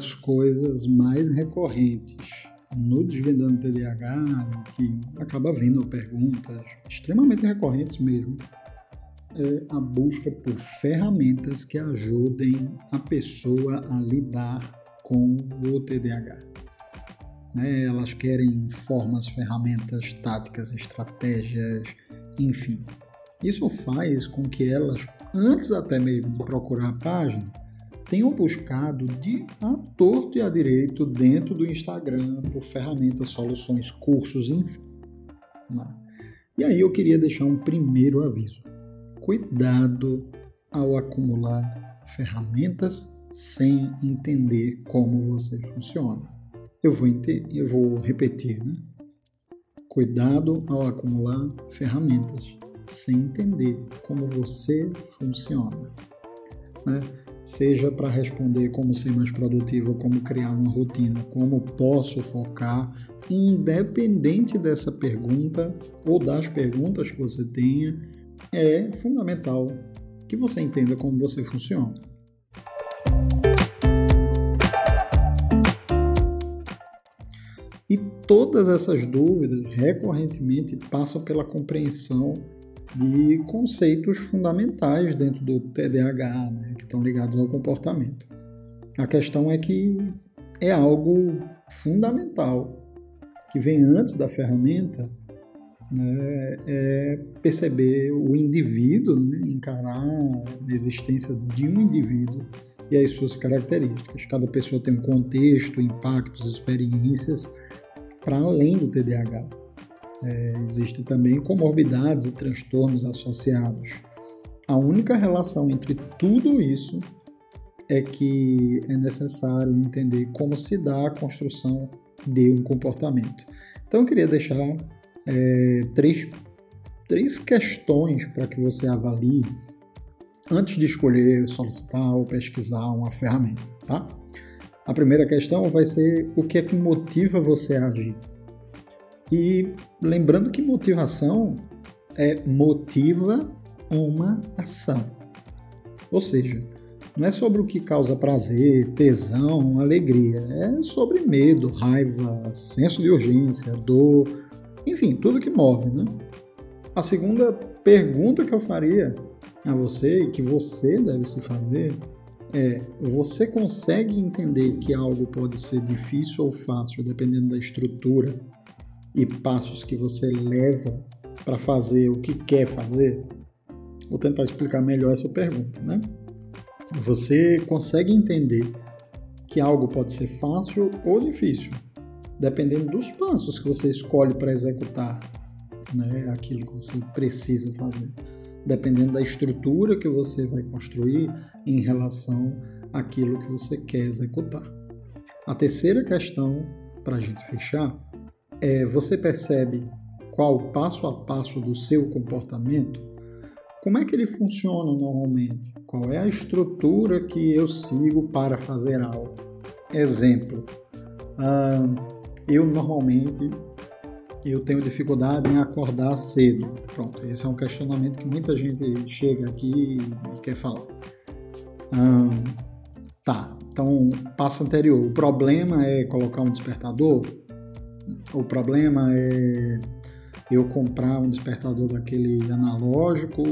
Das coisas mais recorrentes no Desvendando TDAH, que acaba vindo perguntas extremamente recorrentes mesmo, é a busca por ferramentas que ajudem a pessoa a lidar com o TDAH. Né? Elas querem formas, ferramentas, táticas, estratégias, enfim. Isso faz com que elas, antes até mesmo de procurar a página, tenham buscado de a torto e a direito dentro do Instagram por ferramentas, soluções, cursos, enfim. Né? E aí eu queria deixar um primeiro aviso. Cuidado ao acumular ferramentas sem entender como você funciona. Eu vou, eu vou repetir, né? Cuidado ao acumular ferramentas sem entender como você funciona. Né? Seja para responder como ser mais produtivo, como criar uma rotina, como posso focar, independente dessa pergunta ou das perguntas que você tenha, é fundamental que você entenda como você funciona. E todas essas dúvidas recorrentemente passam pela compreensão de conceitos fundamentais dentro do TDAH, né, que estão ligados ao comportamento. A questão é que é algo fundamental que vem antes da ferramenta, né, é perceber o indivíduo, né, encarar a existência de um indivíduo e as suas características. Cada pessoa tem um contexto, impactos, experiências para além do TDAH. É, Existem também comorbidades e transtornos associados. A única relação entre tudo isso é que é necessário entender como se dá a construção de um comportamento. Então, eu queria deixar é, três, três questões para que você avalie antes de escolher, solicitar ou pesquisar uma ferramenta. Tá? A primeira questão vai ser o que é que motiva você a agir. E lembrando que motivação é motiva uma ação. Ou seja, não é sobre o que causa prazer, tesão, alegria. É sobre medo, raiva, senso de urgência, dor, enfim, tudo que move, né? A segunda pergunta que eu faria a você e que você deve se fazer é: você consegue entender que algo pode ser difícil ou fácil dependendo da estrutura e passos que você leva para fazer o que quer fazer? Vou tentar explicar melhor essa pergunta, né? Você consegue entender que algo pode ser fácil ou difícil, dependendo dos passos que você escolhe para executar né, aquilo que você precisa fazer, dependendo da estrutura que você vai construir em relação àquilo que você quer executar. A terceira questão, para a gente fechar, é, você percebe qual o passo a passo do seu comportamento? Como é que ele funciona normalmente? Qual é a estrutura que eu sigo para fazer algo? Exemplo, eu normalmente eu tenho dificuldade em acordar cedo. Pronto, esse é um questionamento que muita gente chega aqui e quer falar. tá, então passo anterior. O problema é colocar um despertador? O problema é eu comprar um despertador daquele analógico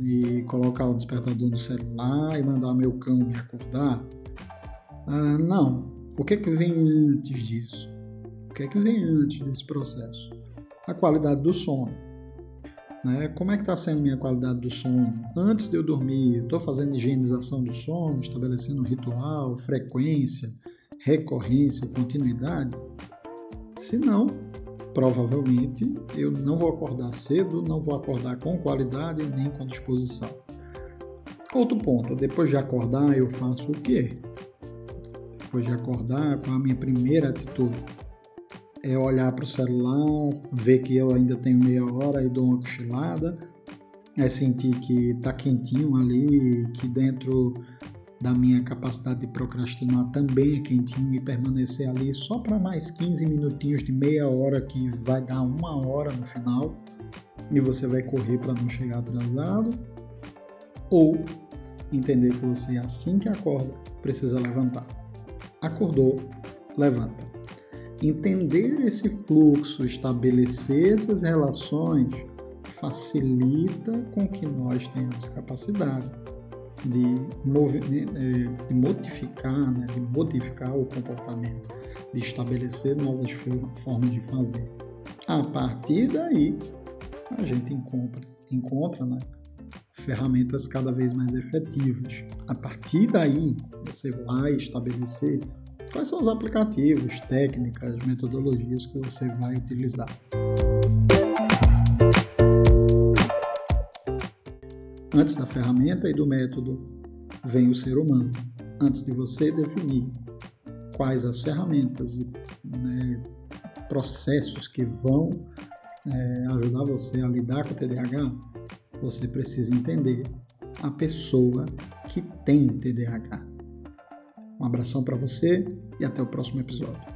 e colocar o despertador no celular e mandar meu cão me acordar? Ah, não. O que é que vem antes disso? O que é que vem antes desse processo? A qualidade do sono. Né? Como é que está sendo minha qualidade do sono? Antes de eu dormir, estou fazendo higienização do sono, estabelecendo um ritual, frequência, recorrência, continuidade? Se não, provavelmente eu não vou acordar cedo, não vou acordar com qualidade nem com disposição. Outro ponto, depois de acordar, eu faço o quê? Depois de acordar, qual a minha primeira atitude? É olhar para o celular, ver que eu ainda tenho meia hora e dou uma cochilada, é sentir que está quentinho ali, que dentro da minha capacidade de procrastinar também é quentinho e permanecer ali só para mais 15 minutinhos de meia hora que vai dar uma hora no final e você vai correr para não chegar atrasado ou entender que você assim que acorda precisa levantar. Acordou, levanta. Entender esse fluxo, estabelecer essas relações facilita com que nós tenhamos capacidade de, é, de modificar, né, de modificar o comportamento, de estabelecer novas formas de fazer. A partir daí, a gente encontra, encontra né, ferramentas cada vez mais efetivas. A partir daí, você vai estabelecer quais são os aplicativos, técnicas, metodologias que você vai utilizar. Antes da ferramenta e do método, vem o ser humano. Antes de você definir quais as ferramentas e né, processos que vão é, ajudar você a lidar com o TDAH, você precisa entender a pessoa que tem TDAH. Um abração para você e até o próximo episódio.